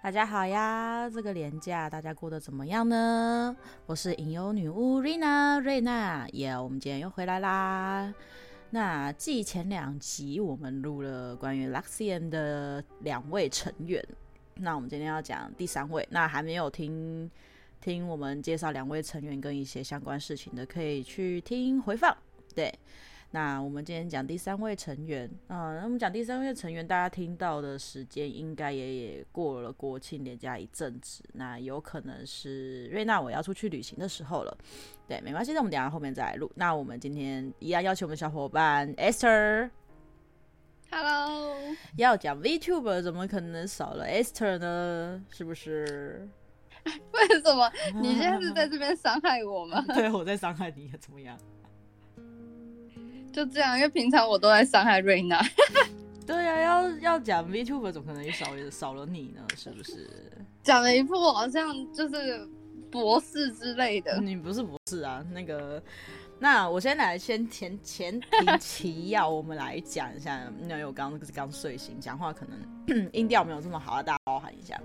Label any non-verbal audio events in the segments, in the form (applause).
大家好呀，这个年假大家过得怎么样呢？我是影游女巫瑞娜，瑞娜耶我们今天又回来啦。那继前两集我们录了关于 Luxian 的两位成员，那我们今天要讲第三位。那还没有听听我们介绍两位成员跟一些相关事情的，可以去听回放。对。那我们今天讲第三位成员，嗯，那我们讲第三位成员，大家听到的时间应该也也过了国庆连假一阵子，那有可能是瑞娜我要出去旅行的时候了，对，没关系，那我们等下后面再来录。那我们今天一样邀请我们的小伙伴 Esther，Hello，要讲 VTuber 怎么可能少了 Esther 呢？是不是？(laughs) 为什么？你现在是在这边伤害我吗？(laughs) 对，我在伤害你，怎么样？就这样，因为平常我都在伤害瑞娜。(laughs) 对呀、啊，要要讲 VTuber，怎么可能也少也少了你呢？是不是？(laughs) 讲了一副好像就是博士之类的。你不是博士啊？那个，那我先来先前前提 (laughs) 提要，我们来讲一下。因为我刚刚睡醒，讲话可能 (clears throat) 音调没有这么好啊，大家包涵一下。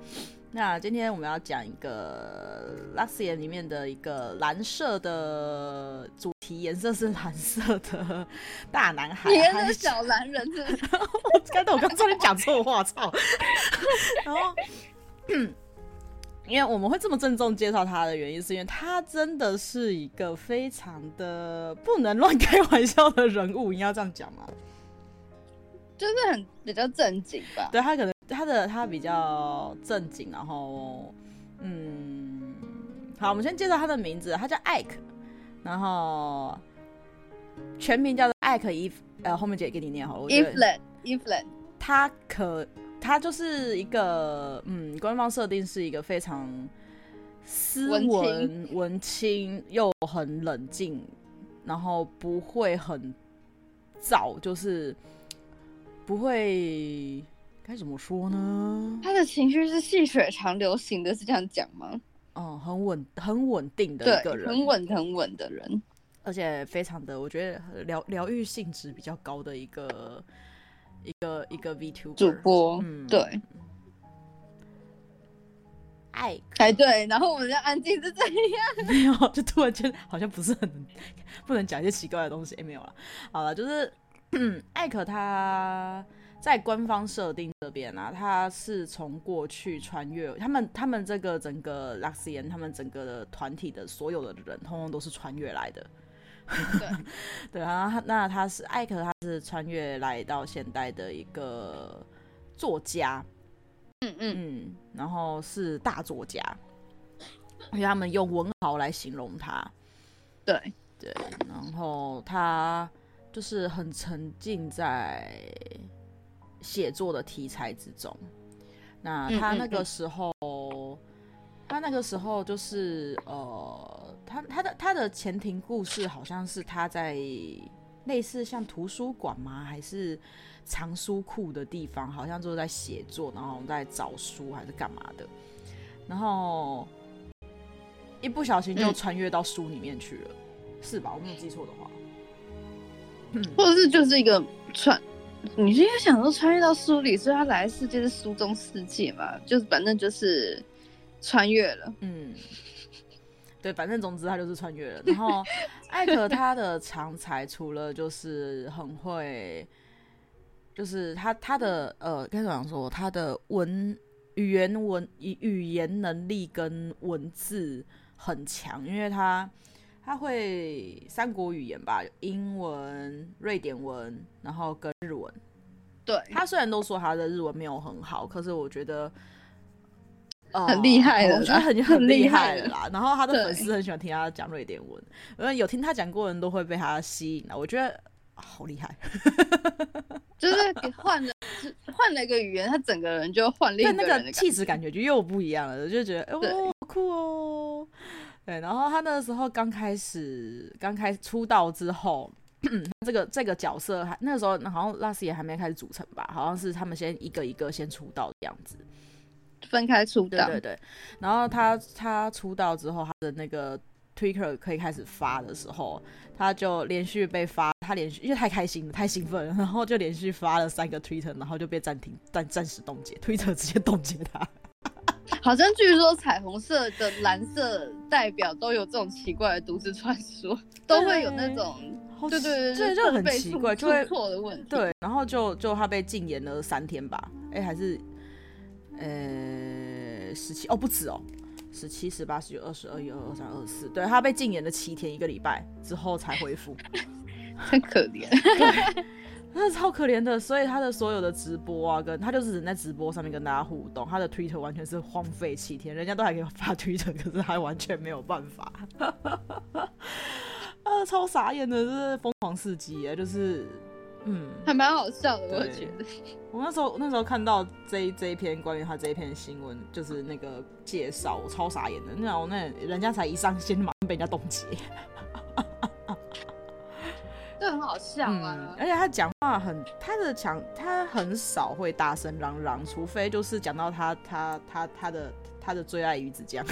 那今天我们要讲一个 Luxiem 里面的一个蓝色的主题颜色是蓝色的大男孩，你是小蓝人是不是？(laughs) 我刚才我刚差点讲错话，操！然后，因为我们会这么郑重介绍他的原因，是因为他真的是一个非常的不能乱开玩笑的人物，你要这样讲吗？就是很比较正经吧？对，他可能。他的他比较正经，然后嗯，好，我们先介绍他的名字，他叫艾克，然后全名叫做艾克伊，呃，后面姐给你念好了。Evelyn，Evelyn，他可他就是一个嗯，官方设定是一个非常斯文文青，文青又很冷静，然后不会很躁，就是不会。该怎么说呢？他的情绪是细水长流型的，是这样讲吗？哦、嗯，很稳，很稳定的一个人，很稳，很稳的人，而且非常的，我觉得疗疗愈性质比较高的一个一个一个 VTuber 主播，嗯，对。哎，哎，对，然后我们就安静是怎样？(laughs) 没有，就突然间好像不是很不能讲一些奇怪的东西，哎，没有了。好了，就是 (clears throat) 艾可他。在官方设定这边啊，他是从过去穿越，他们他们这个整个 Luxian 他们整个的团体的所有的人，通通都是穿越来的。对 (laughs) 对啊，那他是艾克，他是穿越来到现代的一个作家，嗯嗯嗯，然后是大作家，因为他们用文豪来形容他。对对，然后他就是很沉浸在。写作的题材之中，那他那个时候，嗯嗯嗯，他那个时候就是呃，他他的他的前庭故事好像是他在类似像图书馆吗？还是藏书库的地方？好像就是在写作，然后在找书还是干嘛的？然后一不小心就穿越到书里面去了，嗯、是吧？我没有记错的话，嗯，或者是就是一个穿。你是因为想说穿越到书里，所以他来的世界是书中世界嘛？就是反正就是穿越了，嗯，对，反正总之他就是穿越了。然后 (laughs) 艾可他的长才除了就是很会，就是他他的呃，该怎么说？他的文语言文语语言能力跟文字很强，因为他。他会三国语言吧，英文、瑞典文，然后跟日文。对，他虽然都说他的日文没有很好，可是我觉得，(laughs) 呃、很厉害了，我觉得很很厉害了啦。然后他的粉丝很喜欢听他讲瑞典文，因为有听他讲过的人都会被他吸引了。我觉得、啊、好厉害，(laughs) 就是换了换了一个语言，他整个人就换另一个人那个气质感觉就又不一样了，就觉得哦，好酷哦。对，然后他那个时候刚开始，刚开始出道之后，(clears throat) 这个这个角色还那时候好像 Luxiem 也还没开始组成吧，好像是他们先一个一个先出道的样子，分开出道。对对对。然后他他出道之后，他的那个 Twitter 可以开始发的时候，他就连续被发，他连续因为太开心了，太兴奋了，然后就连续发了三个 Twitter，然后就被暂停，暂暂时冻结，Twitter 直接冻结他。好像据说彩虹色的蓝色代表都有这种奇怪的都市传说，都会有那种，对对对，就很奇怪，就会错的问题。对，然后就就他被禁言了三天吧，哎，还是呃十七哦，不止哦，十七、十八、十九、二十、二一、二二、三、二四，对，他被禁言了七天，一个礼拜之后才恢复，(laughs) 很可怜。(laughs) 对。那超可怜的，所以他的所有的直播啊，跟他就是只能在直播上面跟大家互动，他的 Twitter 完全是荒废七天，人家都还可以发 Twitter，可是他完全没有办法，(laughs) 啊，超傻眼的，就是疯狂刺激啊，就是，嗯，还蛮好笑的，我觉得。我那时候那时候看到这一这一篇关于他这一篇新闻，就是那个介绍，我超傻眼的，那我那人家才一上线，马上被人家冻结。这很好笑啊、嗯！而且他讲话很，他的讲他很少会大声嚷嚷，除非就是讲到他他他他的他的最爱鱼子酱。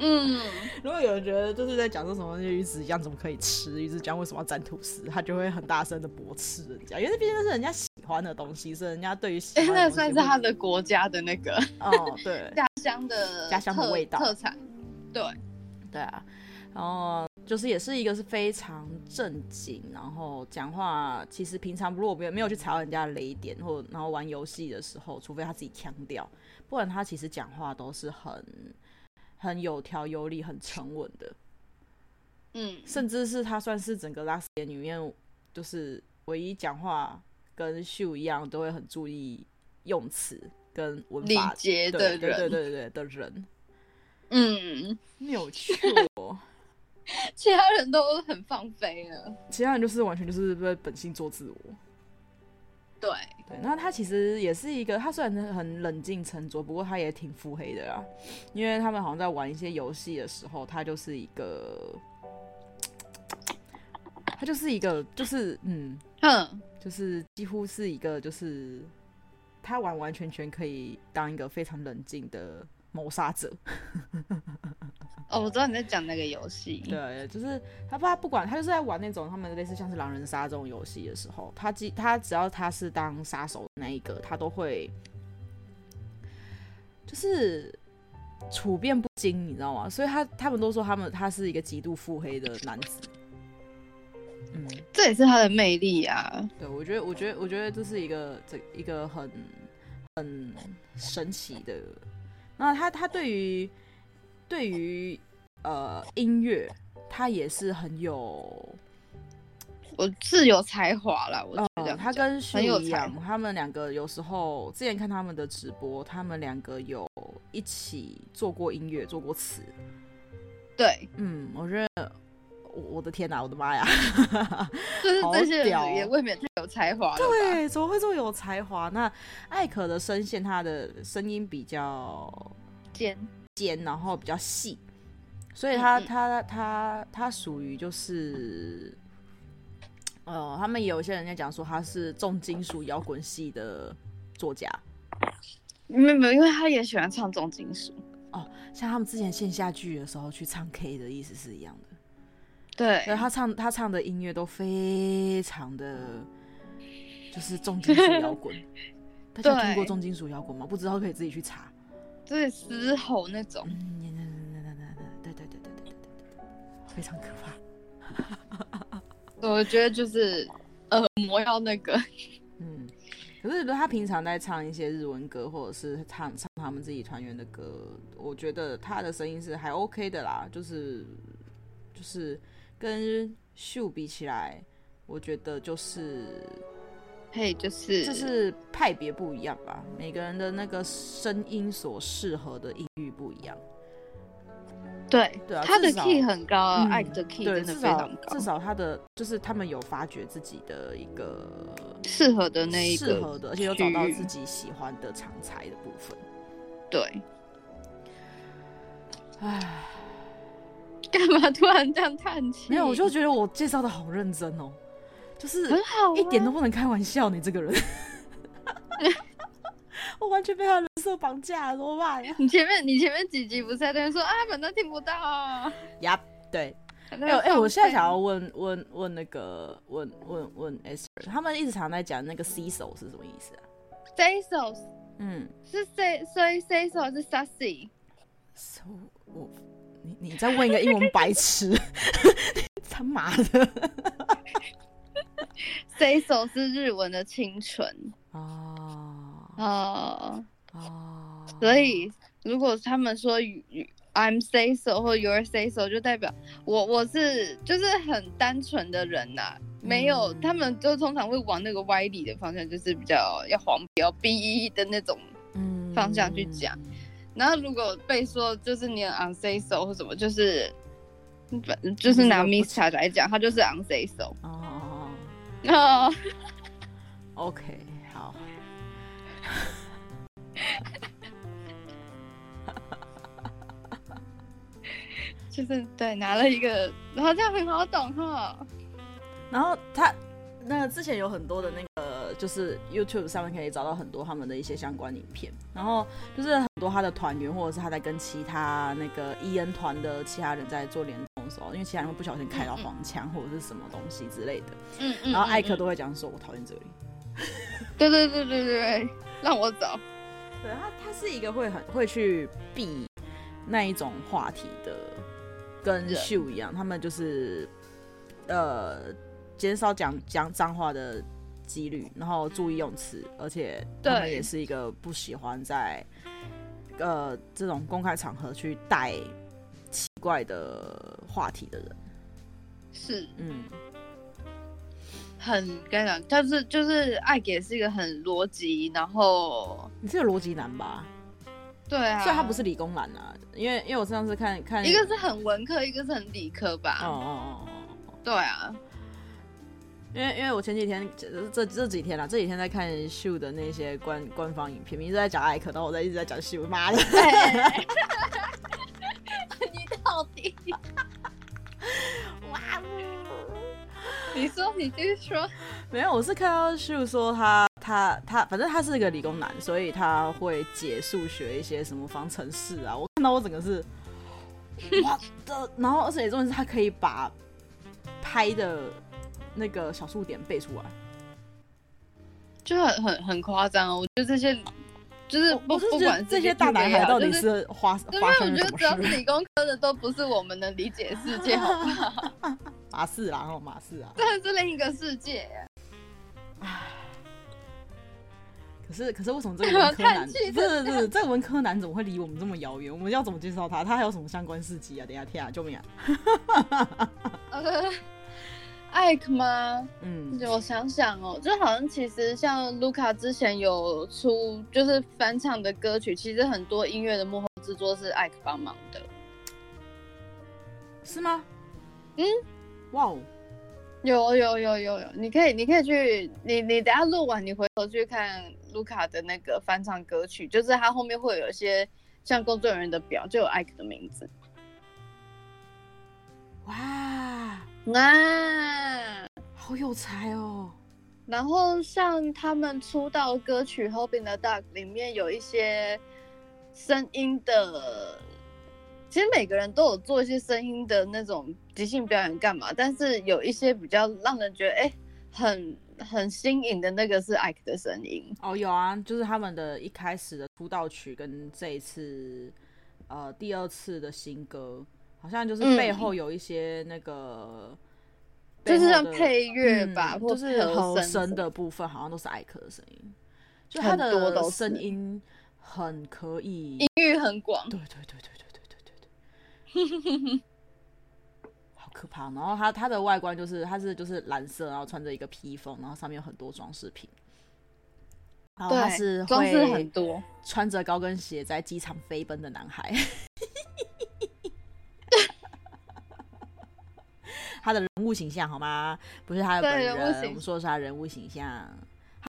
嗯，(laughs) 如果有人觉得就是在讲说什么鱼子酱怎么可以吃，鱼子酱为什么要沾吐司，他就会很大声的驳斥人家，因为这毕竟是人家喜欢的东西，是人家对于喜欢。(laughs) 那算是他的国家的那个哦，对，(laughs) 家乡的家乡的味道特产，对对啊，然后。就是也是一个是非常正经，然后讲话其实平常如果没有没有去踩到人家的雷点，或然后玩游戏的时候，除非他自己强调，不然他其实讲话都是很很有条有理、很沉稳的。嗯，甚至是他算是整个拉斯里面就是唯一讲话跟秀一样都会很注意用词跟文法礼节的人，对对对对的人。嗯，没有错。(laughs) 其他人都很放飞了，其他人就是完全就是在本性做自我。对对，那他其实也是一个，他虽然很冷静沉着，不过他也挺腹黑的啦。因为他们好像在玩一些游戏的时候，他就是一个，他就是一个，就是嗯，哼，就是几乎是一个，就是他完完全全可以当一个非常冷静的谋杀者。哦，我知道你在讲那个游戏。对，就是他不，他不管，他就是在玩那种他们类似像是狼人杀这种游戏的时候，他只他只要他是当杀手的那一个，他都会就是处变不惊，你知道吗？所以他他们都说他们他是一个极度腹黑的男子。嗯，这也是他的魅力啊。对，我觉得，我觉得，我觉得这是一个这一个很很神奇的。那他他对于。对于呃音乐，他也是很有，我自有才华啦。我觉得、呃、他跟徐一样，他们两个有时候之前看他们的直播，他们两个有一起做过音乐，做过词。对，嗯，我觉得我我的天哪，我的妈呀，(laughs) 就是这些人也未免太有才华了。对，怎么会这么有才华？那艾可的声线，他的声音比较尖。尖，然后比较细，所以他他他他属于就是，呃，他们有些人在讲说他是重金属摇滚系的作家，没有没有，因为他也喜欢唱重金属。哦，像他们之前线下剧的时候去唱 K 的意思是一样的，对，所以他唱他唱的音乐都非常的，就是重金属摇滚，(laughs) 大家听过重金属摇滚吗？不知道可以自己去查。对，嘶吼那种。嗯，对对对对对对对对对，非常可怕。我觉得就是呃魔要那个。嗯，可是他平常在唱一些日文歌，或者是唱唱他们自己团员的歌，我觉得他的声音是还 OK 的啦。就是就是跟秀比起来，我觉得就是。嘿，就是就是派别不一样吧，每个人的那个声音所适合的音域不一样。对对啊，他的 key 很高啊，嗯、爱的 key 真的非常高。至少他的就是他们有发掘自己的一个适合的那一个适合的，而且有找到自己喜欢的长才的部分。对。唉，干嘛突然这样叹气？没有，我就觉得我介绍的好认真哦。就是很好，一点都不能开玩笑。你这个人，(laughs) 我完全被他人设绑架了，怎么办呀？你前面你前面几集不是在那边说啊，反正听不到啊。呀，对。哎哎，我现在想要问问问那个问问问 Esther，他们一直常在讲那个 Cecil 是什么意思啊？Cecil 嗯，是 say say say so 是 sassy？So 我你你再问一个英文白痴，(laughs) 他妈的，say so 是日文的清纯哦哦哦，所以如果他们说语 I'm say so 或 You're say so，就代表我我是就是很单纯的人呐、啊，没有、嗯、他们就通常会往那个歪理的方向，就是比较要黄标 B 的那种方向去讲。嗯、然后如果被说就是你 I'm say so 或什么，就是就是拿 Misa 来讲，他就是 I'm say so。哦哦哦。OK，好。(laughs) 就是对，拿了一个，然后这样很好懂哈。然后他那个之前有很多的那个，就是 YouTube 上面可以找到很多他们的一些相关影片。然后就是很多他的团员，或者是他在跟其他那个 EN 团的其他人在做联因为其他人会不小心开到黄腔或者是什么东西之类的。嗯嗯。然后艾克都会讲说：“我讨厌这里。”对对对对对，让我走。对他，他是一个会很会去避那一种话题的。跟秀一样，他们就是呃减少讲讲脏话的几率，然后注意用词，而且他们也是一个不喜欢在呃这种公开场合去带奇怪的话题的人。是，嗯，很该讲，但是就是艾给是一个很逻辑，然后你是个逻辑男吧？对啊，所以他不是理工男啊，因为因为我上次看看，一个是很文科，一个是很理科吧。哦哦哦对啊，因为因为我前几天这这这几天啦，这几天在看秀的那些官官方影片，一直在讲艾克，然后我在一直在讲秀，妈的，(laughs) 你到底？(laughs) 哇你说，你继续说。没有，我是看到秀说他。他他反正他是一个理工男，所以他会解数学一些什么方程式啊。我看到我整个是，哇的，然后而且重点是他可以把拍的那个小数点背出来，就很很很夸张哦。我觉得这些就是不不管这些大男孩到底是花，因为我觉得只要是理工科的都不是我们能理解的世界，好不好？(laughs) 马氏啦，然后马氏啊，这是另一个世界。可是可是为什么这个 (laughs) 文科男，不是不是这个文科男怎么会离我们这么遥远？我们要怎么介绍他？他还有什么相关事迹啊？等一下天啊，救命啊！(laughs) 艾克吗？嗯，我想想哦，就好像其实像卢卡之前有出就是翻唱的歌曲，其实很多音乐的幕后制作是艾克帮忙的，是吗？嗯，哇哦。有有有有有，你可以你可以去，你你等下录完，你回头去看卢卡的那个翻唱歌曲，就是他后面会有一些像工作人员的表，就有艾克的名字。哇，啊，好有才哦！然后像他们出道歌曲《Hoping the Dark》里面有一些声音的。其实每个人都有做一些声音的那种即兴表演干嘛，但是有一些比较让人觉得哎、欸、很很新颖的那个是 Ike 的声音哦，有啊，就是他们的一开始的出道曲跟这一次呃第二次的新歌，好像就是背后有一些那个、嗯、就是像配乐吧，嗯、或就是和声的部分好像都是艾克的声音，就他的声音很可以，音域很广，对对对对。好可怕！然后它它的外观就是它是就是蓝色，然后穿着一个披风，然后上面有很多装饰品。然后他是装饰很多，穿着高跟鞋在机场飞奔的男孩。(laughs) 他的人物形象好吗？不是他的本人，我们说的是他人物形象。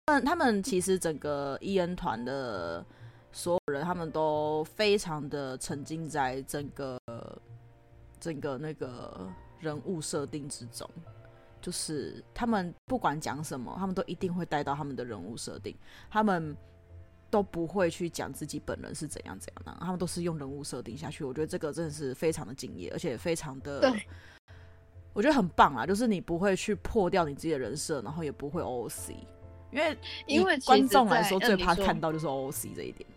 他们他们其实整个 EN 团的。所有人他们都非常的沉浸在整个整个那个人物设定之中，就是他们不管讲什么，他们都一定会带到他们的人物设定，他们都不会去讲自己本人是怎样怎样的，他们都是用人物设定下去。我觉得这个真的是非常的敬业，而且非常的，我觉得很棒啊！就是你不会去破掉你自己的人设，然后也不会 OOC。因为因为观众来说最怕看到就是 OOC 这一点。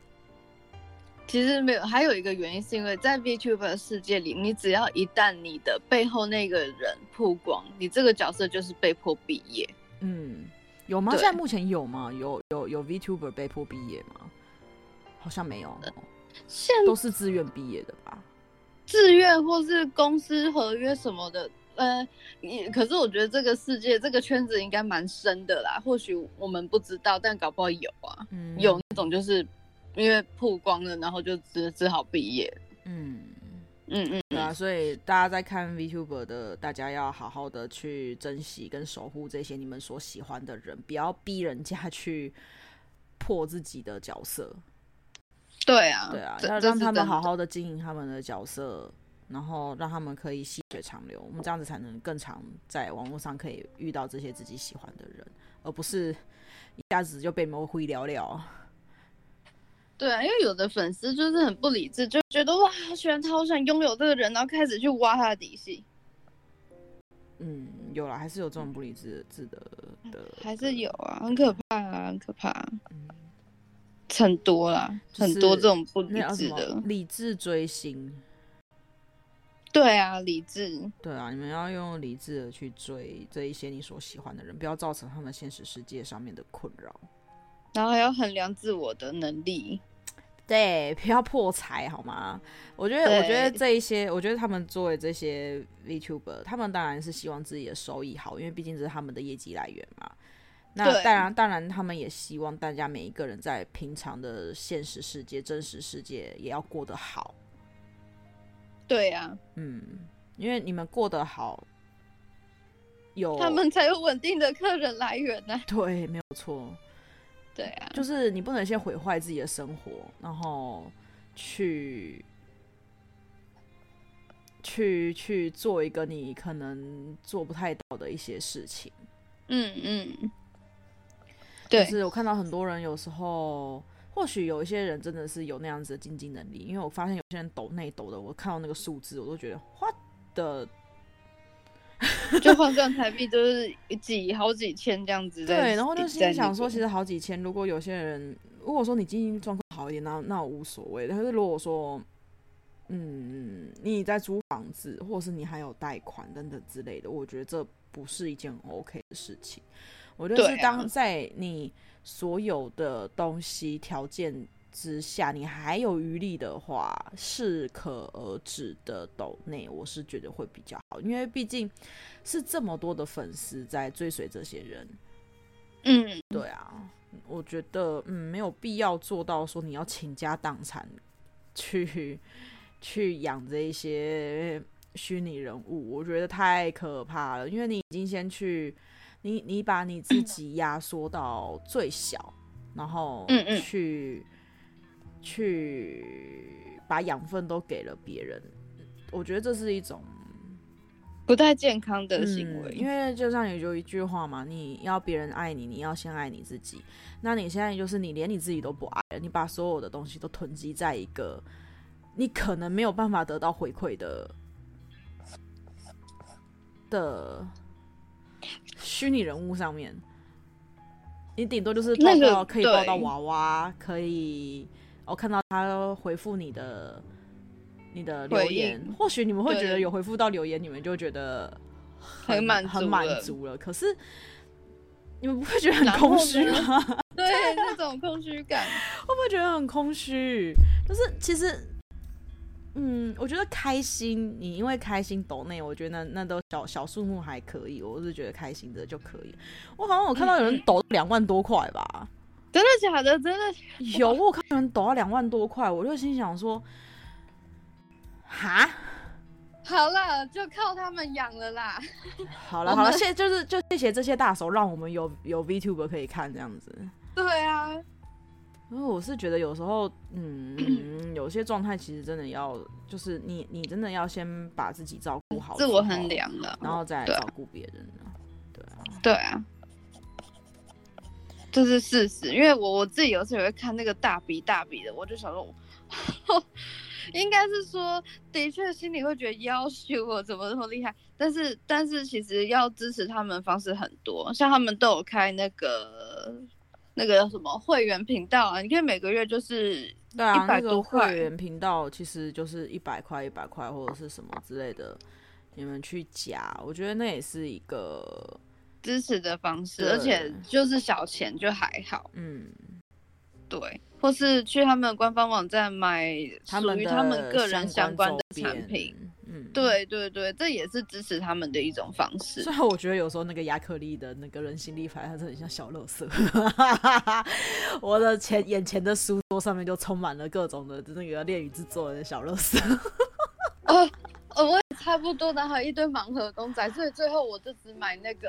其实没有，还有一个原因是因为在 VTuber 的世界里，你只要一旦你的背后那个人曝光，你这个角色就是被迫毕业。嗯，有吗？对现在目前有吗？有有有 VTuber 被迫毕业吗？好像没有哦，现都是自愿毕业的吧？自愿或是公司合约什么的，呃，也可是我觉得这个世界这个圈子应该蛮深的啦，或许我们不知道，但搞不好有啊，嗯，有那种就是因为曝光了，然后就只只好毕业。嗯。嗯嗯，对啊，所以大家在看 VTuber 的，大家要好好的去珍惜跟守护这些你们所喜欢的人，不要逼人家 (laughs) 去破自己的角色。对啊，对啊，要让他们好好的经营他们的角色，然后让他们可以细水长流。我们这样子才能更常在网络上可以遇到这些自己喜欢的人，而不是一下子就被模糊聊聊。对啊，因为有的粉丝就是很不理智，就觉得哇，好喜欢他，好想拥有这个人，然后开始去挖他的底细。嗯，有了，还是有这种不理智的的的，还是有啊，很可怕啊，很可怕、嗯，很多啦，就是很多这种不理智的。理智追星。对啊，理智。对啊，你们要用理智的去追这一些你所喜欢的人，不要造成他们现实世界上面的困扰。然后还要衡量自我的能力。对，(laughs) 不要破财好吗？我觉得，我觉得这一些，我觉得他们作为这些 VTuber，他们当然是希望自己的收益好，因为毕竟这是他们的业绩来源嘛。那当然，当然，他们也希望大家每一个人在平常的现实世界、真实世界也要过得好。对啊，嗯，因为你们过得好，有他们才有稳定的客人来源呢、啊。对，没有错。对啊，就是你不能先毁坏自己的生活，然后去去去做一个你可能做不太到的一些事情。嗯嗯，对，就是我看到很多人有时候，或许有一些人真的是有那样子的经济能力，因为我发现有些人抖内抖的，我看到那个数字，我都觉得 what the。(laughs) 就换算台币就是几好几千这样子。对，然后就心想说，其实实好几千，如果有些人，如果说你经济状况好一点，那那我无所谓。但是如果说，嗯，你在租房子，或者是你还有贷款等等之类的，我觉得这不是一件 OK 的事情。我觉得是当在你所有的东西条件之下，你还有余力的话，适可而止的抖内，我是觉得会比较好，因为毕竟是这么多的粉丝在追随这些人。嗯，对啊，我觉得嗯没有必要做到说你要倾家荡产去去养这一些虚拟人物，我觉得太可怕了，因为你已经先去你你把你自己压缩到最小，然后嗯嗯去。去把养分都给了别人，我觉得这是一种不太健康的行为。嗯，因为就像有一句话嘛，你要别人爱你，你要先爱你自己。那你现在就是你连你自己都不爱了，你把所有的东西都囤积在一个你可能没有办法得到回馈的的 (laughs) 虚拟人物上面，你顶多就是抱到、可以抱到对娃娃，可以。我看到他回复你的你的留言，或许你们会觉得有回复到留言，你们就觉得很满很满足了。可是你们不会觉得很空虚吗？(laughs) 对，那种空虚感，会不会觉得很空虚？就是其实，嗯，我觉得开心，你因为开心抖内，我觉得那那都小小数目还可以，我是觉得开心的就可以。我好像有看到有人抖两万多块吧。嗯真的假的？真的有，我看有人抖到两万多块，我就心想说，哈，好了，就靠他们养了啦。(laughs) (laughs) 好了好了，谢就是就谢谢这些大手，让我们有有 VTuber 可以看这样子。对啊，因为我是觉得有时候，嗯，(clears throat) 有些状态其实真的要，就是你你真的要先把自己照顾好，自我衡量了，然后再照顾别人对啊，对啊。这是事实，因为我我自己有时候也会看那个大笔大笔的，我就想说，(laughs) 应该是说，的确心里会觉得要求我怎么这么厉害？但是，但是其实要支持他们的方式很多，像他们都有开那个那个什么会员频道啊，你可以每个月就是。对啊，那个会员频道其实就是一百块、一百块或者是什么之类的，你们去加，我觉得那也是一个支持的方式，而且就是小钱就还好。嗯，对。或是去他们官方网站买属于他们个人相关的产品，嗯，对对对，这也是支持他们的一种方式。虽然我觉得有时候那个亚克力的那个人形立牌，它真的很像小垃圾。(laughs) 我的前眼前的书桌上面就充满了各种的那个恋与制作人的小垃圾。哦，我也差不多，然有一堆盲盒公仔，所以最后我就只买那个。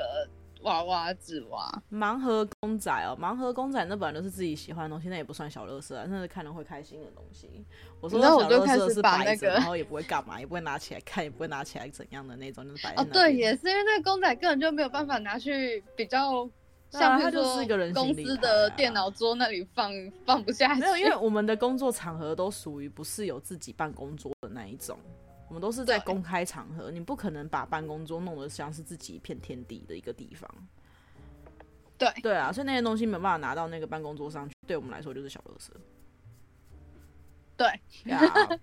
娃娃纸娃盲盒公仔哦，盲盒公仔那本来都是自己喜欢的东西，那也不算小乐色啊，那是看了会开心的东西。我说小乐色是摆着，然后也不会干嘛，也不会拿起来看，也不会拿起来怎样的那种，就是摆在那。哦，对，也是因为那个公仔根本就没有办法拿去比较，像它就是一个人公司的电脑桌那里放放不下去。没有，因为我们的工作场合都属于不是有自己办公桌的那一种。我们都是在公开场合，你不可能把办公桌弄得像是自己一片天地的一个地方。对对啊，所以那些东西没办法拿到那个办公桌上去，对我们来说就是小垃圾。对呀。(laughs)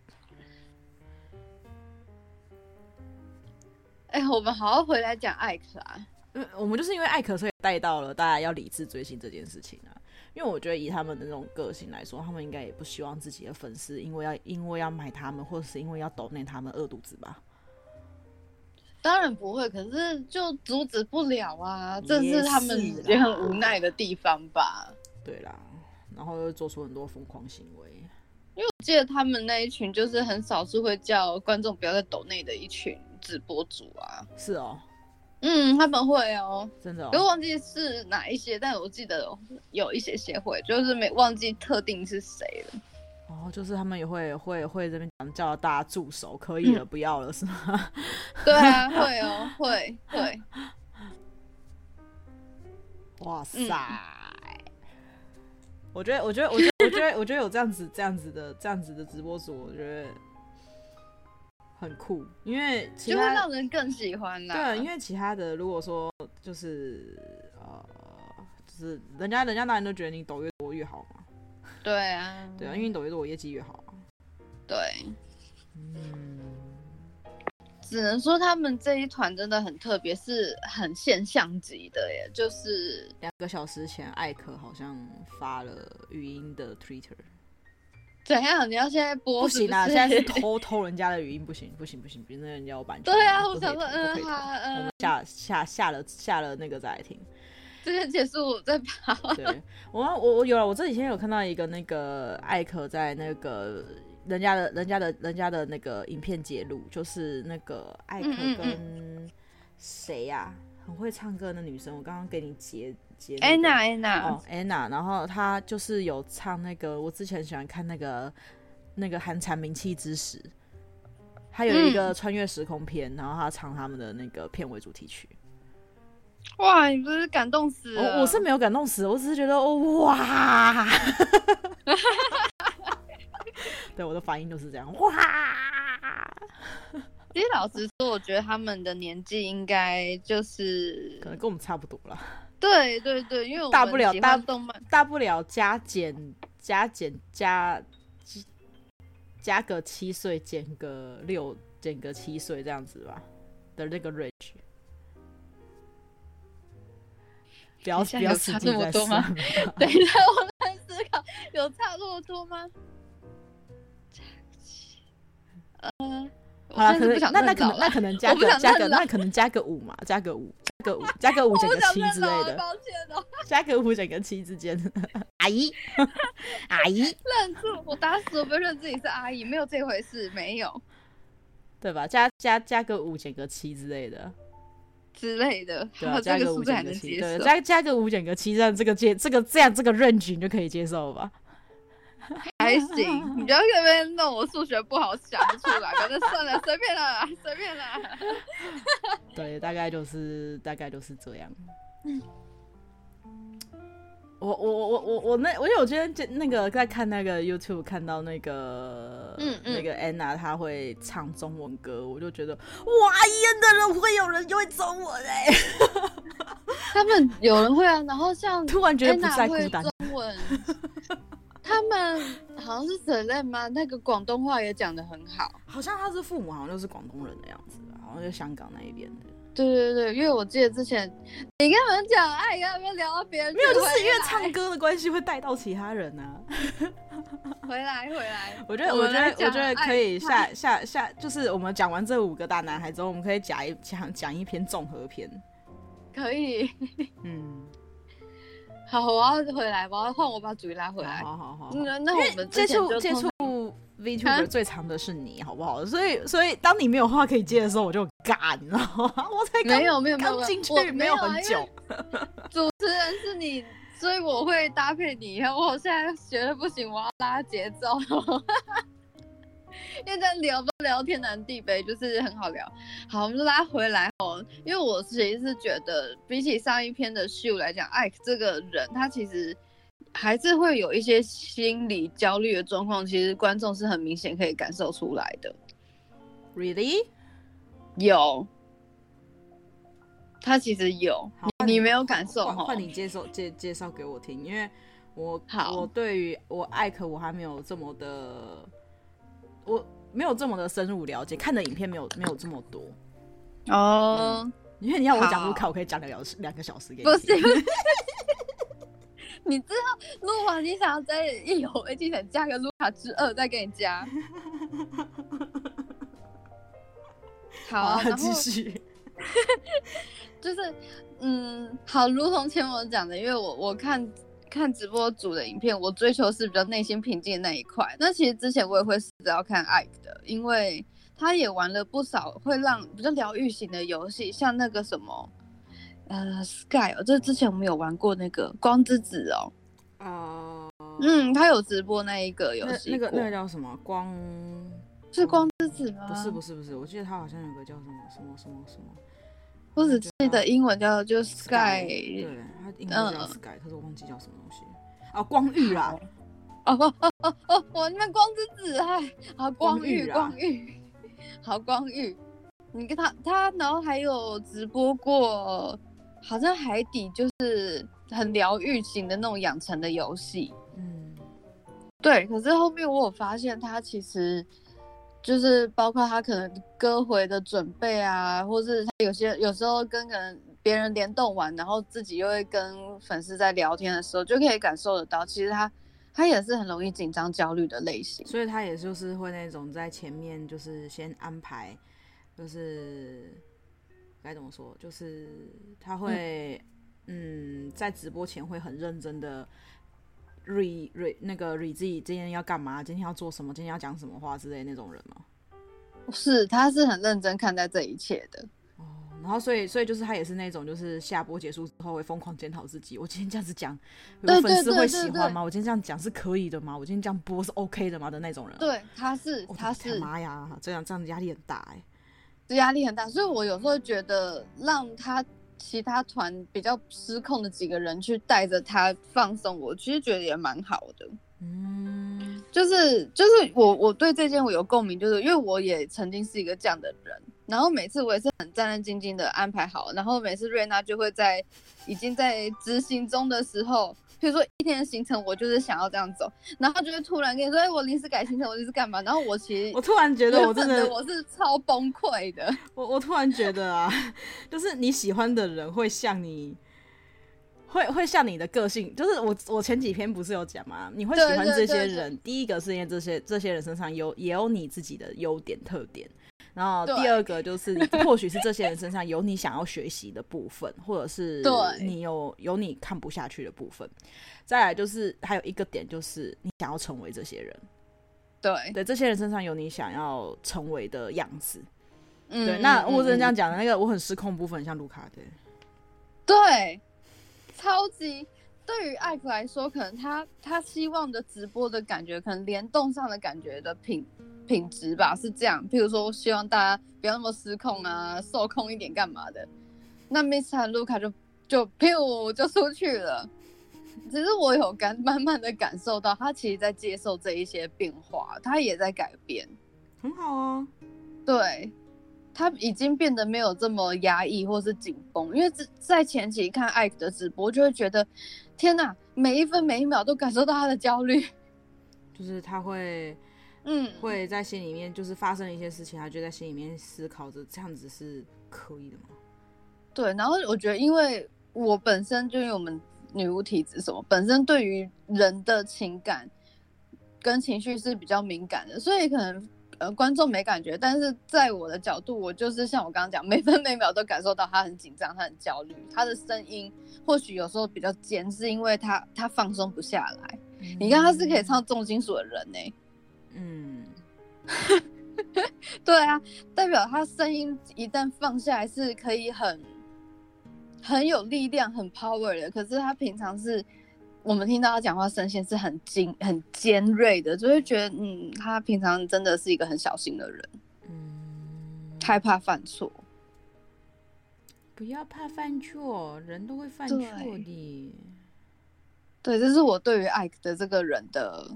哎、欸，我们好好回来讲艾可啊。嗯，我们就是因为艾可，所以带到了大家要理智追星这件事情啊。因为我觉得以他们的那种个性来说，他们应该也不希望自己的粉丝因为要因为要买他们，或者是因为要抖内他们饿肚子吧？当然不会，可是就阻止不了啊，这是他们也很无奈的地方吧？对啦，然后又做出很多疯狂行为。因为我记得他们那一群就是很少是会叫观众不要再抖内的一群直播主啊。是哦。嗯，他们会哦，真的、哦，我忘记是哪一些，但我记得有一些协会，就是没忘记特定是谁了。哦，就是他们也会会会这边讲叫大家住手，可以了，嗯、不要了，是吗？对啊，会哦，会会。(laughs) 哇塞！嗯、我觉得，我觉得，我觉得，我觉得，我觉得有这样子、这样子的、这样子的直播组，我觉得。很酷，因为其他就会让人更喜欢啦。对，因为其他的如果说就是呃，就是人家人家当然都觉得你抖越多越好嘛。对啊，对啊，因为你抖越多，我业绩越好啊。对，嗯，只能说他们这一团真的很特别，是很现象级的耶。就是两个小时前，艾可好像发了语音的 Twitter。怎样？你要现在播是不是？不行啊！现在是 (laughs) 偷偷人家的语音，不行不行不行，别人家有版权。对啊，我想说，嗯好，嗯，我们下下下了下了那个再来听。这边结束再跑。(laughs) 对，我我我有了，我这几天有看到一个那个艾可在那个人家的人家的人家的那个影片揭露，就是那个艾可跟谁呀、啊？很会唱歌的女生，我刚刚给你截。截。Anna Anna，哦，Anna，，然后她就是有唱那个，我之前喜欢看那个那个寒蝉鸣泣之时，她有一个穿越时空片，嗯、然后她唱他们的那个片尾主题曲。哇，你不是感动死了？我我是没有感动死，我只是觉得哦哇，(laughs) 对，我的反应就是这样哇。其实老实说，我觉得他们的年纪应该就是可能跟我们差不多了。对对对，因为我大不了大动漫，大不了加减加减加加个七岁，减个六，减个七岁这样子吧的那个 range。不要不要差这么多吗？等一下，(laughs) 我在思考，有差这么多吗？嗯。好了，可能那那可能那可能加个加个那可能加个五嘛，加个五，加个五，加个五减个七之类的。抱歉哦，(laughs) 加个五减个七之间，阿姨，(laughs) 阿姨，认住！我打死我不认自己是阿姨，没有这回事，没有，对吧？加加加个五减个七之类的，之类的，对啊，加个五减个七，对，加加个五减个七，这样这个接这个这样这个 range 你就可以接受吧？(laughs) 还行，你不要在那边弄我数学不好，想不出来，反正算了，随便了，随便了。(laughs) 对，大概就是大概就是这样。我我我我我我那，因为我今天那个在看那个 YouTube 看到那个嗯，嗯那个 Anna 她会唱中文歌，我就觉得哇，演的人会有人就会中文哎、欸，他们有人会啊，然后像 (laughs) 突然觉得不再孤单，中文，他们好像是 Selin 吗？那个广东话也讲得很好，好像他是父母好像就是广东人的样子，好像就香港那一边的。对对对，因为我记得之前你跟他们讲，哎，要不要聊到别人？没有，就是因为唱歌的关系会带到其他人啊。回来回来，(laughs) 我觉得我觉得我觉得可以下下下，就是我们讲完这五个大男孩之后，我们可以讲一讲讲一篇综合篇。可以。嗯。好，我要回来，我要换我把主意拉回来。好好好。那那我们接触接触。VTuber 最长的是你，好不好？所以，所以当你没有话可以接的时候，我就尬，你知道吗？我才没有没有没有进去没有很久。(laughs) (laughs) 主持人是你，所以我会搭配你。我现在觉得不行，我要拉节奏。因为在聊不聊天南地北，就是很好聊。好，我们就拉回来哦。因为我其实是觉得，比起上一篇的秀来讲艾克这个人，他其实。还是会有一些心理焦虑的状况，其实观众是很明显可以感受出来的。Really？有，他其实有，你，你没有感受哈？换你介绍介介绍给我听，因为我我对于我艾克我还没有这么的，我没有这么的深入了解，看的影片没有没有这么多哦、嗯。因为你要我讲卢卡，我可以讲两个两个小时给你。不是。(laughs) 你知道录完你想要在一有技能加个卢卡之二再给你加，(laughs) 好啊，继续，(laughs) 就是嗯，好，如同前我讲的，因为我我看看直播组的影片，我追求是比较内心平静的那一块。那其实之前我也会试着要看 Ike 的，因为他也玩了不少会让比较疗愈型的游戏，像那个什么。呃，Sky 哦，这之前我们有玩过那个光之子哦。哦、uh,。嗯，他有直播那一个游戏。那个那个叫什么光？是光之子吗？不是不是不是，我记得他好像有个叫什么什么什么什么。我只记得英文叫就 Sky。对，他英文叫 Sky，、嗯、可是我忘记叫什么东西。啊，光遇啦。哦哦哦哦哦，我那光之子嗨，好光遇光遇，好光遇。你跟他他，然后还有直播过。好像海底就是很疗愈型的那种养成的游戏，嗯，对。可是后面我有发现，他其实就是包括他可能歌回的准备啊，或是他有些有时候跟可能别人联动完，然后自己又会跟粉丝在聊天的时候，就可以感受得到，其实他他也是很容易紧张焦虑的类型，所以他也就是会那种在前面就是先安排，就是。该怎么说？就是他会，嗯，嗯，在直播前会很认真的 re re 那个 re 自己今天要干嘛，今天要做什么，今天要讲什么话之类的那种人吗？是，他是很认真看待这一切的。哦，然后所以所以就是他也是那种，就是下播结束之后会疯狂检讨自己。我今天这样子讲，有粉丝会喜欢吗？我今天这样讲是可以的吗？我今天这样播是 OK 的吗？的那种人。对，他是，他是。妈呀，这样这样压力很大哎、欸。压力很大，所以我有时候觉得让他其他团比较失控的几个人去带着他放松，我其实觉得也蛮好的。嗯，就是就是我我对这件我有共鸣，就是因为我也曾经是一个这样的人，然后每次我也是很战战兢兢的安排好，然后每次瑞娜就会在已经在执行中的时候。比如说一天的行程，我就是想要这样走，然后就会突然跟你说：“哎，我临时改行程，我临时干嘛？”然后我其实我突然觉得我真的我是超崩溃的。(laughs) 我我突然觉得啊，(laughs) 就是你喜欢的人会像你，会会像你的个性。就是我我前几篇不是有讲吗？你会喜欢这些人，对对对对，第一个是因为这些这些人身上有也有你自己的优点特点。然后第二个就是，或许是这些人身上有你想要学习的部分，或者是你有有你看不下去的部分。再来就是还有一个点，就是你想要成为这些人。对对，这些人身上有你想要成为的样子。嗯，对。那我只能这样讲的，那个我很失控部分，像卢卡对。对，超级。对于艾克来说，可能他他希望的直播的感觉，可能联动上的感觉的品品质吧，是这样。譬如说，希望大家不要那么失控啊，受控一点干嘛的。那 Mr. 卢卡就就噗就出去了。只是我有感，慢慢的感受到他其实在接受这一些变化，他也在改变，很好啊。对，他已经变得没有这么压抑或是紧绷，因为在前期看艾克的直播，就会觉得天哪，每一分每一秒都感受到他的焦虑，(laughs) 就是他会，嗯，会在心里面就是发生一些事情，他就在心里面思考着这样子是可以的吗？对，然后我觉得，因为我本身就因为我们。女巫体质什么，本身对于人的情感跟情绪是比较敏感的，所以可能呃观众没感觉，但是在我的角度，我就是像我刚刚讲，每分每秒都感受到他很紧张，他很焦虑，他的声音或许有时候比较尖，是因为他他放松不下来。嗯、你看他是可以唱重金属的人呢、欸，嗯，(laughs) 对啊，代表他声音一旦放下来是可以很。很有力量，很 power 的。可是他平常是，我们听到他讲话声线是很尖、很尖锐的，就会觉得，嗯，他平常真的是一个很小心的人，嗯，害怕犯错。不要怕犯错，人都会犯错的。对，对，这是我对于艾克的这个人的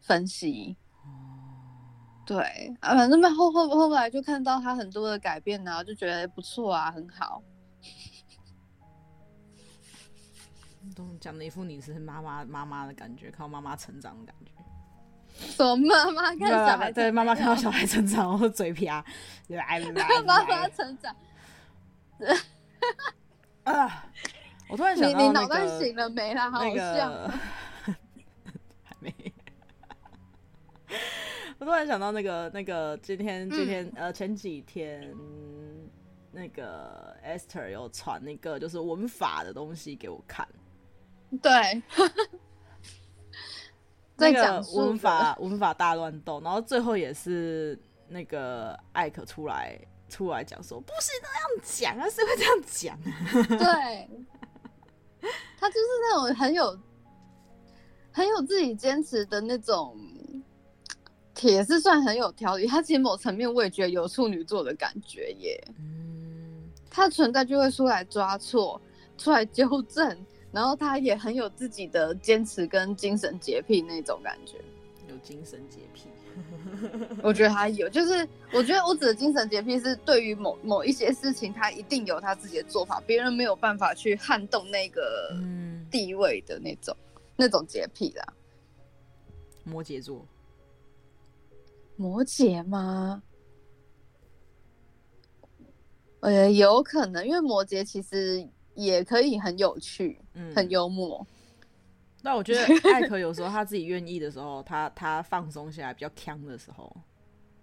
分析。哦，对啊，反正后后后来就看到他很多的改变，然后就觉得不错啊，很好。都讲的一副你是妈妈妈妈的感觉，看到妈妈成长的感觉。什么妈妈看小孩？对，妈妈看到小孩成长，然后嘴皮啊，来来来，妈妈成长。啊！我突然想到，你脑袋醒了没啦？好像 (laughs) 还没。我突然想到那个那个今天今天呃前几天那个 Esther 有传那个就是文法的东西给我看。对，那个文法文法大乱斗，然后最后也是那个艾克出来出来讲说，不是这样讲啊，是会这样讲啊？(laughs) 对，他就是那种很有很有自己坚持的那种铁，是算很有条理。他其实某层面我也觉得有处女座的感觉耶。嗯，他存在就会出来抓错，出来纠正。然后他也很有自己的坚持跟精神洁癖那种感觉，有精神洁癖，我觉得他有，就是我觉得我指的精神洁癖是对于某某一些事情，他一定有他自己的做法，别人没有办法去撼动那个地位的那种、嗯、那种洁癖啦。摩羯座，摩羯吗？呃，有可能，因为摩羯其实。也可以很有趣，嗯，很幽默。那我觉得 (laughs) 艾可有时候他自己愿意的时候，他他放松下来比较锵的时候，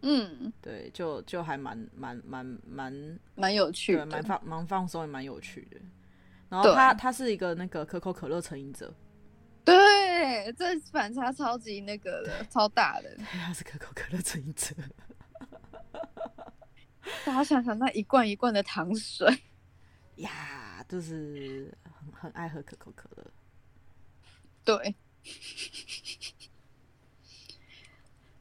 嗯，对，就就还蛮蛮蛮蛮蛮有趣的，蛮放蛮放松也蛮有趣的。然后他他是一个那个可口可乐成瘾者，对，这反差超级那个的，超大的。对 (laughs) 他是可口可乐成瘾者，大家想想那一罐一罐的糖水呀。就是很很爱喝可口可乐，对。(laughs)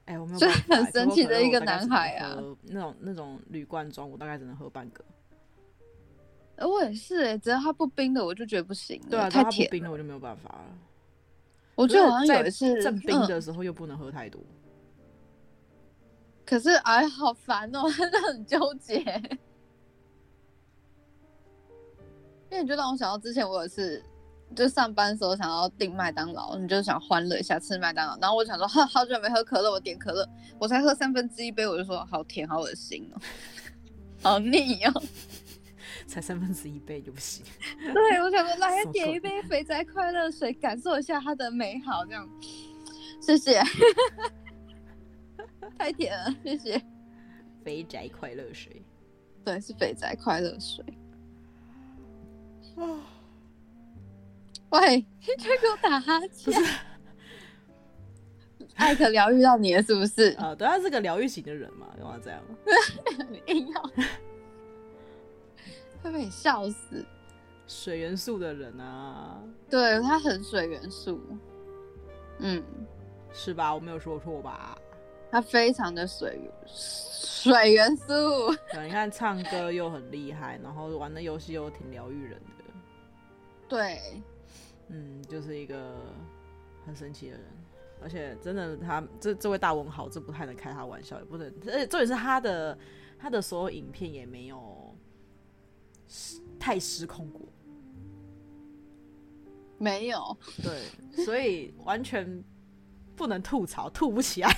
哎、欸，我没有，就很神奇的一个男孩啊！那种那种铝罐装，我大概只能喝半个。我也是哎、欸，只要它不冰的，我就觉得不行。对啊，太甜，冰的我就没有办法了。我觉得好像有一次正冰的时候又不能喝太多。嗯、可是哎，好烦哦、喔，真的很纠结。因为你就让我想到之前我有一次就上班的时候想要订麦当劳，你就想欢乐一下吃麦当劳，然后我想说，哈，好久没喝可乐，我点可乐，我才喝三分之一杯，我就说好甜，好恶心哦，(laughs) 好腻哦，(laughs) 才三分之一杯就不行。对，我想说来点一杯肥宅快乐水，感受一下它的美好，这样，谢谢，太甜了，谢谢。肥宅快乐水，对，是肥宅快乐水。哦，(sighs) 喂，(laughs) 你在给我打哈欠？(laughs) 艾克疗愈到你了，是不是？啊，对，他是个疗愈型的人嘛，干嘛这样？(laughs) 硬要，会被你笑死。水元素的人啊，对，他很水元素，嗯，是吧？我没有说错吧？他非常的水水元素。对，你看唱歌又很厉害，然后玩的游戏又挺疗愈人的。对，嗯，就是一个很神奇的人，而且真的他这这位大文豪，这不太能开他玩笑，也不能，而且重点是他的他的所有影片也没有太失控过，没有，对，所以完全不能吐槽，吐不起来。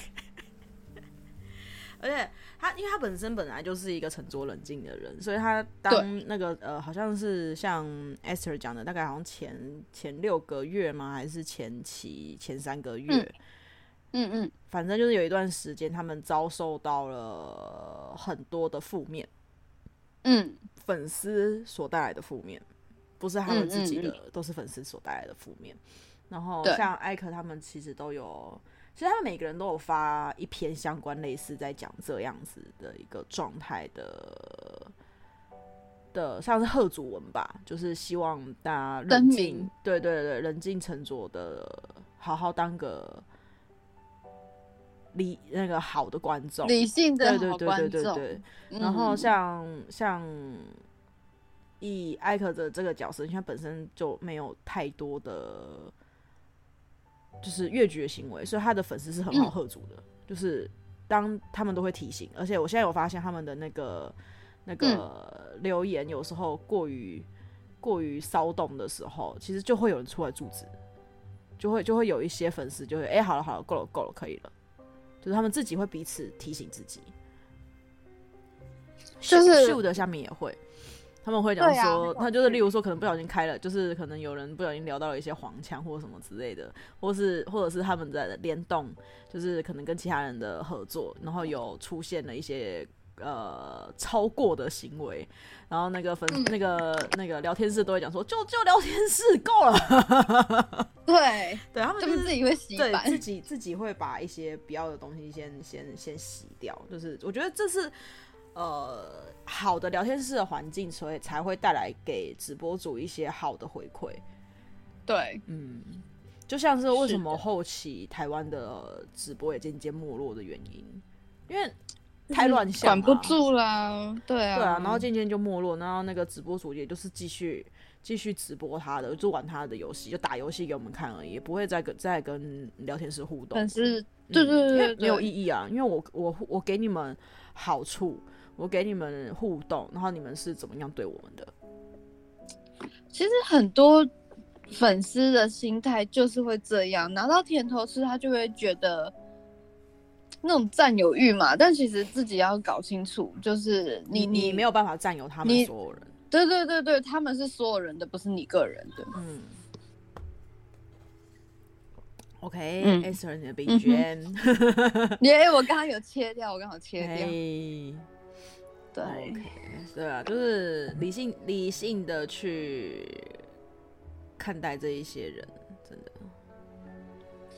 而且他，因为他本身本来就是一个沉着冷静的人，所以他当那个呃，好像是像 Esther 讲的，大概好像前前六个月吗？还是前期前三个月？嗯嗯，反正就是有一段时间，他们遭受到了很多的负面，嗯，粉丝所带来的负面，不是他们自己的，嗯嗯嗯都是粉丝所带来的负面。然后像艾克他们其实都有。其实他们每个人都有发一篇相关类似在讲这样子的一个状态的的，像是贺祖文吧，就是希望大家冷静，对对对，冷静沉着的，好好当个理那个好的观众，理性的观众，对对对对对对。然后像像以艾克的这个角色，因为他本身就没有太多的。就是越剧的行为，所以他的粉丝是很好喝足的。嗯、就是当他们都会提醒，而且我现在有发现他们的那个那个留言有时候过于过于骚动的时候，其实就会有人出来阻止，就会就会有一些粉丝就会哎、欸，好了好了，够了够了，可以了。就是他们自己会彼此提醒自己，就是秀的下面也会。他们会讲说，他就是例如说，可能不小心开了，就是可能有人不小心聊到了一些黄腔或者什么之类的，或是或者是他们在联动，就是可能跟其他人的合作，然后有出现了一些呃超过的行为，然后那个粉、嗯、那个那个聊天室都会讲说，就就聊天室够了。(laughs) 对对，他们就是自己会洗对自己自己会把一些不要的东西先先先洗掉，就是我觉得这是。呃，好的聊天室的环境，所以才会带来给直播主一些好的回馈。对，嗯，就像是为什么后期台湾的直播也渐渐没落的原因，因为太乱象，管不住啦。对啊，对啊，然后渐渐就没落，然后那个直播主也就是继续继续直播他的，就玩他的游戏，就打游戏给我们看而已，也不会再跟再跟聊天室互动。但是，对对对，对，因为没有意义啊，因为我我我给你们好处。我给你们互动，然后你们是怎么样对我们的？其实很多粉丝的心态就是会这样，拿到甜头吃，他就会觉得那种占有欲嘛。但其实自己要搞清楚，就是你你，你没有办法占有他们所有人。对对对对，他们是所有人的，不是你个人的。嗯。OK，Esther，你的 BGM。耶，(laughs) 我刚刚有切掉，我刚好切掉。Hey. 对对啊，就是理性理性的去看待这一些人，真的。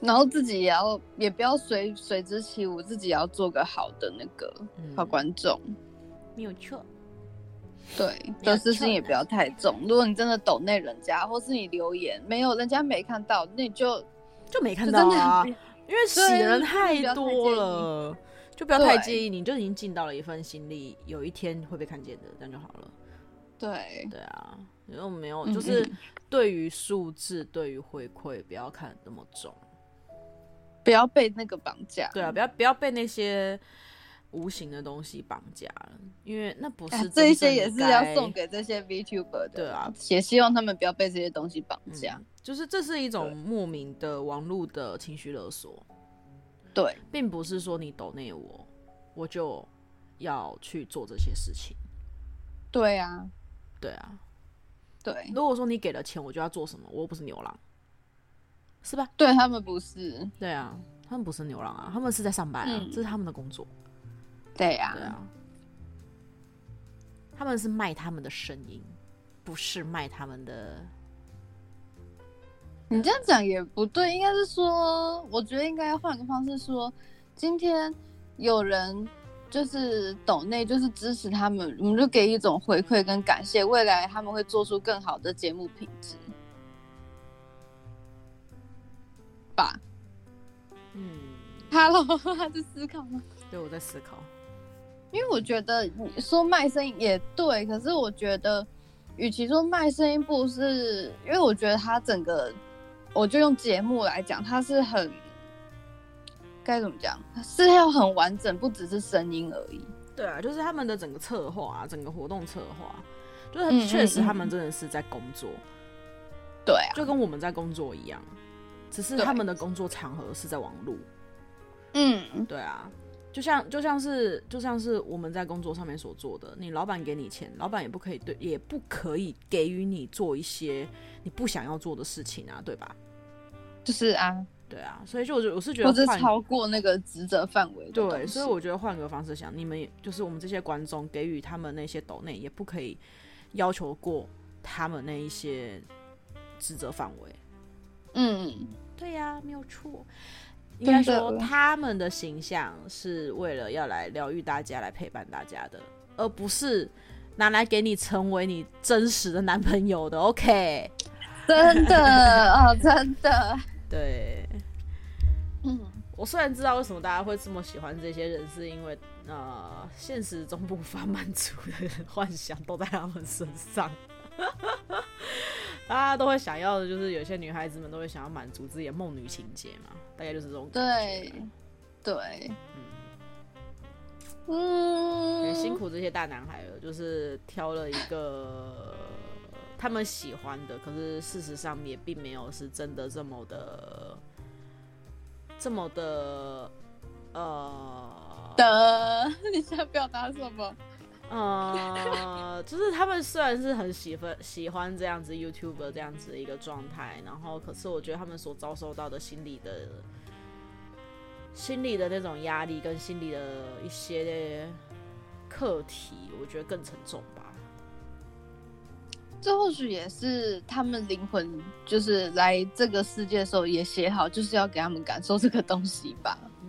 然后自己也要，也不要随随之起舞，自己也要做个好的那个好观众，嗯，没有错。对，得失心也不要太重。如果你真的抖内人家，或是你留言没有人家没看到，那你就就没看到啊，(laughs) 因为洗的人太多了。就不要太介意，你就已经尽到了一份心力，有一天会被看见的，这样就好了。对对啊，因为没有，就是对于数字，对于回馈，不要看那么重，不要被那个绑架。对啊，不要不要被那些无形的东西绑架了，因为那不是、啊、这些也是要送给这些 VTuber 的。对啊，也希望他们不要被这些东西绑架。嗯、就是这是一种莫名的网络的情绪勒索。对，并不是说你抖内我，我就要去做这些事情。对啊，对啊，对。如果说你给了钱，我就要做什么？我又不是牛郎，是吧？对他们不是。对啊，他们不是牛郎啊，他们是在上班啊，嗯、这是他们的工作。对啊，对啊，他们是卖他们的声音，不是卖他们的。你这样讲也不对，应该是说，我觉得应该要换个方式说，今天有人就是抖内，就是支持他们，我们就给一种回馈跟感谢，未来他们会做出更好的节目品质，吧？嗯，Hello，(laughs) 他在思考吗？对，我在思考，因为我觉得你说卖声音也对，可是我觉得与其说卖声音部是，是因为我觉得他整个，我就用节目来讲，它是很该怎么讲，是要很完整，不只是声音而已。对啊，就是他们的整个策划啊，整个活动策划，就是确实他们真的是在工作。对啊，就跟我们在工作一样，只是他们的工作场合是在网络。嗯，对啊。就像就像是就像是我们在工作上面所做的，你老板给你钱，老板也不可以对，也不可以给予你做一些你不想要做的事情啊，对吧？就是啊，对啊，所以就我我是觉得，或者超过那个职责范围。对，所以我觉得换个方式想，你们也就是我们这些观众给予他们那些抖内，也不可以要求过他们那一些职责范围。嗯，对呀、啊，没有错。应该说，他们的形象是为了要来疗愈大家，来陪伴大家的，而不是拿来给你成为你真实的男朋友的。OK，真的哦，真的。对，嗯，我虽然知道为什么大家会这么喜欢这些人，是因为呃，现实中无法满足的幻想都在他们身上。大家都会想要的，就是有些女孩子们都会想要满足自己的梦女情节嘛，大概就是这种感觉。对，对，嗯，也辛苦这些大男孩了，就是挑了一个他们喜欢的，可是事实上也并没有是真的这么的，这么的，呃，的，(laughs) 你想表达什么？呃，就是他们虽然是很喜欢喜欢这样子 YouTuber 这样子的一个状态，然后可是我觉得他们所遭受到的心理的、心理的那种压力跟心理的一些课题，我觉得更沉重吧。这或许也是他们灵魂就是来这个世界的时候也写好，就是要给他们感受这个东西吧。嗯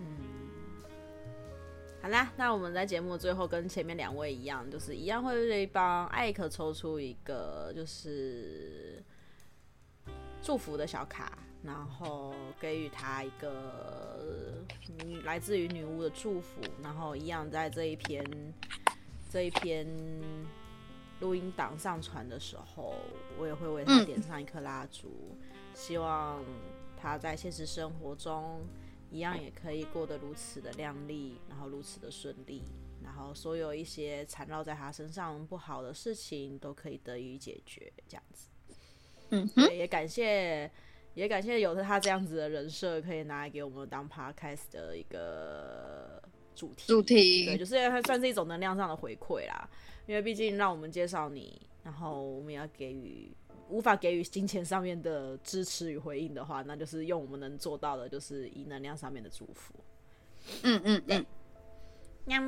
好啦，那我们在节目最后跟前面两位一样，就是一样会帮艾克抽出一个就是祝福的小卡，然后给予他一个来自于女巫的祝福，然后一样在这一篇这一篇录音档上传的时候，我也会为他点上一颗蜡烛，嗯，希望他在现实生活中。一样也可以过得如此的亮丽，然后如此的顺利，然后所有一些缠绕在他身上不好的事情都可以得以解决，这样子。嗯，也感谢，也感谢有他这样子的人设，可以拿来给我们当 podcast 的一个主题。主题，对，就是它算是一种能量上的回馈啦，因为毕竟让我们介绍你，然后我们要给予。无法给予金钱上面的支持与回应的话，那就是用我们能做到的，就是以能量上面的祝福。嗯嗯嗯。喵，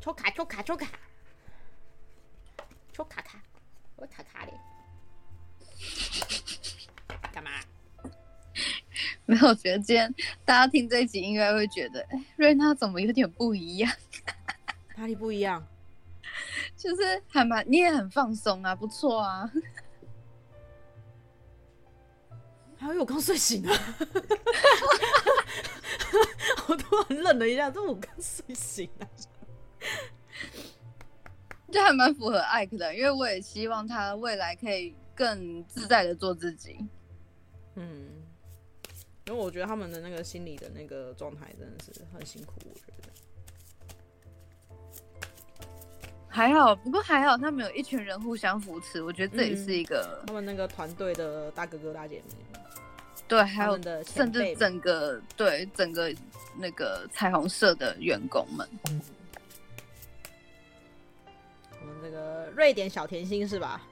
抽卡抽卡抽卡，抽卡卡，我卡卡的。没有，觉得今天大家听这一集应该会觉得，哎，瑞娜怎么有点不一样？(laughs) 哪里不一样？就是还蛮，你也很放松啊，不错啊。(laughs) 还有我刚睡醒了，(laughs) 我突然愣了一下，这我刚睡醒了，就还蛮符合艾克的，因为我也希望他未来可以更自在的做自己。嗯，因为我觉得他们的那个心理的那个状态真的是很辛苦，我觉得。还好，不过还好，他们有一群人互相扶持，我觉得这也是一个、嗯、他们那个团队的大哥哥大姐妹，对，还有的甚至整个对整个那个彩虹社的员工们，嗯、我们这个瑞典小甜心是吧？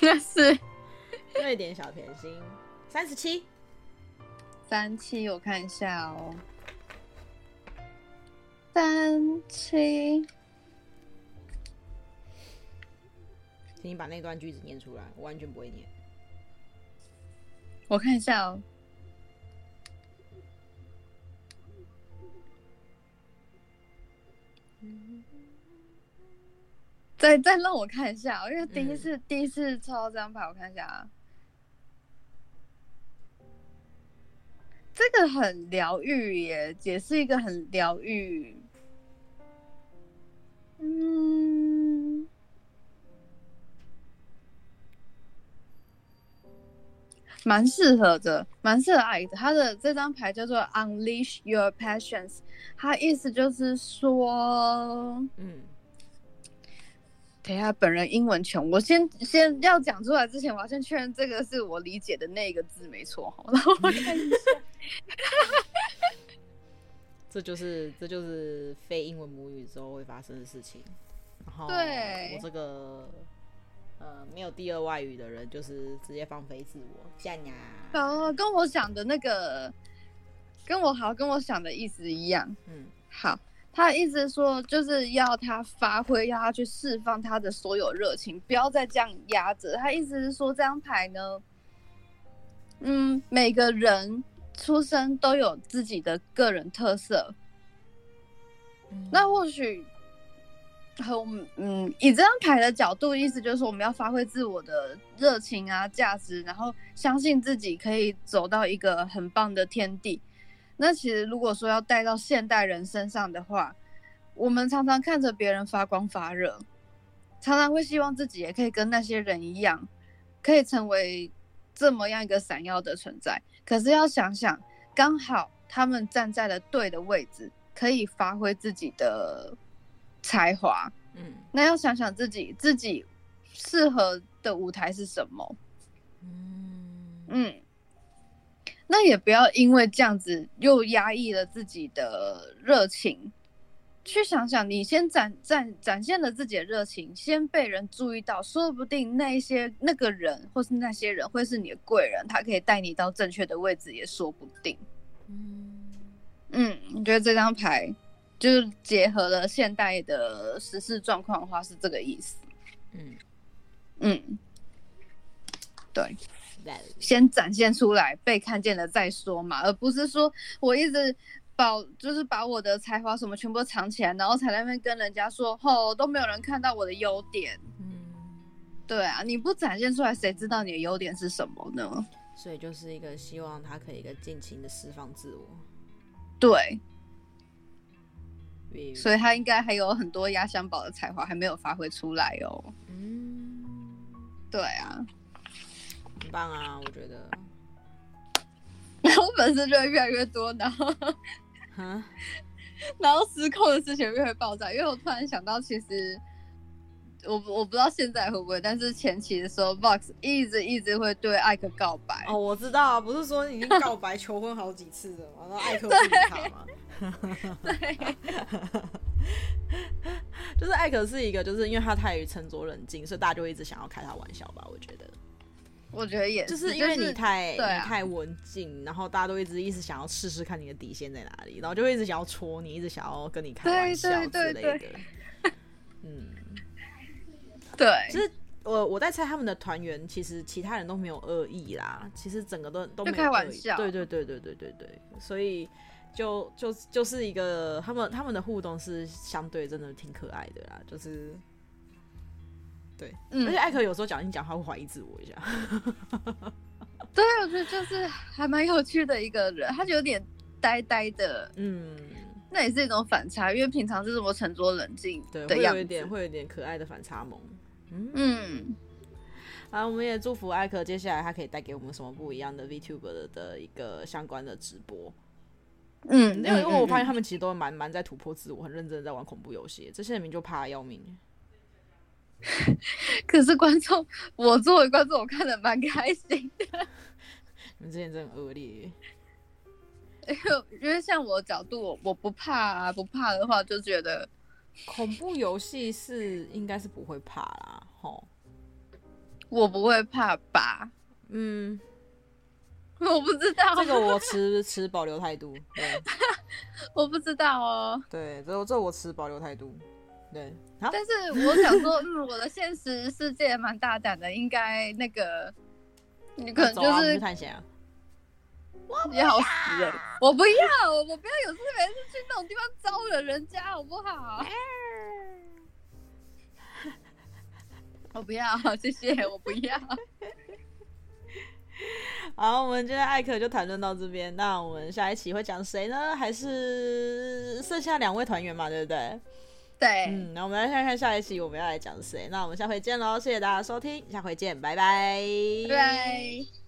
那 (laughs) 是。瑞典小甜心三十七，三七，我看一下哦，三七。请你把那段句子念出来，我完全不会念。我看一下哦。再再让我看一下哦，因为第一次、嗯、第一次抽到这张牌，我看一下啊。这个很疗愈耶，也是一个很疗愈。嗯，蛮适合的，蛮适合爱的。他的这张牌叫做 Unleash Your Passions，他意思就是说，嗯。等下，本人英文穷，我先先要讲出来之前，我要先确认这个是我理解的那个字没错。然后我看一下，(laughs) 这就是这就是非英文母语之后会发生的事情。然后对，我这个。呃，没有第二外语的人，就是直接放飞自我，这样呀。哦，跟我想的那个，跟我好，跟我想的意思一样。嗯，好，他的意思是说，就是要他发挥，要他去释放他的所有热情，不要再这样压着。他意思是说，这张牌呢，嗯，每个人出生都有自己的个人特色。嗯，那或许。和我们嗯，以这张牌的角度，意思就是说，我们要发挥自我的热情啊、价值，然后相信自己可以走到一个很棒的天地。那其实如果说要带到现代人身上的话，我们常常看着别人发光发热，常常会希望自己也可以跟那些人一样，可以成为这么样一个闪耀的存在。可是要想想，刚好他们站在了对的位置，可以发挥自己的。才华，嗯，那要想想自己自己适合的舞台是什么，嗯。嗯，那也不要因为这样子又压抑了自己的热情，去想想你先展展展现了自己的热情，先被人注意到，说不定那一些那个人或是那些人会是你的贵人，他可以带你到正确的位置，也说不定。嗯嗯，我觉得这张牌。就是结合了现代的时事状况的话，是这个意思。嗯嗯，对，先展现出来，被看见了再说嘛，而不是说我一直保，就是把我的才华什么全部藏起来，然后才在那边跟人家说，哦，都没有人看到我的优点。嗯，对啊，你不展现出来，谁知道你的优点是什么呢？所以就是一个希望他可以一个尽情的释放自我。对。所以他应该还有很多压箱宝的才华还没有发挥出来哦。嗯，对啊，很棒啊，我觉得。(laughs) 然后粉丝就会越来越多，然后，哈 (laughs) 然后失控的事情越会爆炸。因为我突然想到，其实我我不知道现在会不会，但是前期的时候，Box 一直一直会对艾克告白。哦，我知道啊，不是说已经告白求婚好几次了吗？然后艾克不理他吗？对，(laughs) 就是艾可是一个，就是因为他太沉着冷静，所以大家就会一直想要开他玩笑吧？我觉得，我觉得也是，就是因为你太、就是、你太文静，然后大家都一直一直想要试试看你的底线在哪里，然后就会一直想要戳你，一直想要跟你开玩笑之类的。(laughs) (laughs) 嗯，对，就是我我在猜他们的团员，其实其他人都没有恶意啦，其实整个都都没有开玩笑。对对对对对对对，所以。就就就是一个他们他们的互动是相对真的挺可爱的啦，就是对，嗯、而且艾克有时候讲一讲他会怀疑自我一下，(laughs) 对，我觉得就是还蛮有趣的一个人，他就有点呆呆的，嗯，那也是一种反差，因为平常是这么沉着冷静，对，会有一点会有一点可爱的反差萌，嗯嗯，啊，我们也祝福艾克接下来他可以带给我们什么不一样的 VTuber 的一个相关的直播。嗯，因为因为我发现他们其实都蛮蛮在突破自我，很认真的在玩恐怖游戏。这些人民就怕要命。(laughs) 可是观众，我作为观众，我看的蛮开心的。(laughs) 你们之前真的恶劣。(laughs) 因为因为像我的角度，我不怕啊，不怕的话就觉得恐怖游戏是应该是不会怕啦，吼。我不会怕吧？嗯。我不知道这个，我持持保留态度。对，我不知道哦。对，这这我持保留态度。对，但是我想说，嗯，我的现实世界蛮大胆的，应该那个你可能就是探险啊。你好死人！我不要，我不要有事没事去那种地方招惹人家，好不好？我不要，谢谢，我不要。(laughs) 好，我们今天艾可就谈论到这边。那我们下一期会讲谁呢？还是剩下两位团员嘛？对不对？对。嗯，那我们来看看下一期我们要来讲谁。那我们下回见喽！谢谢大家收听，下回见，拜拜。拜拜。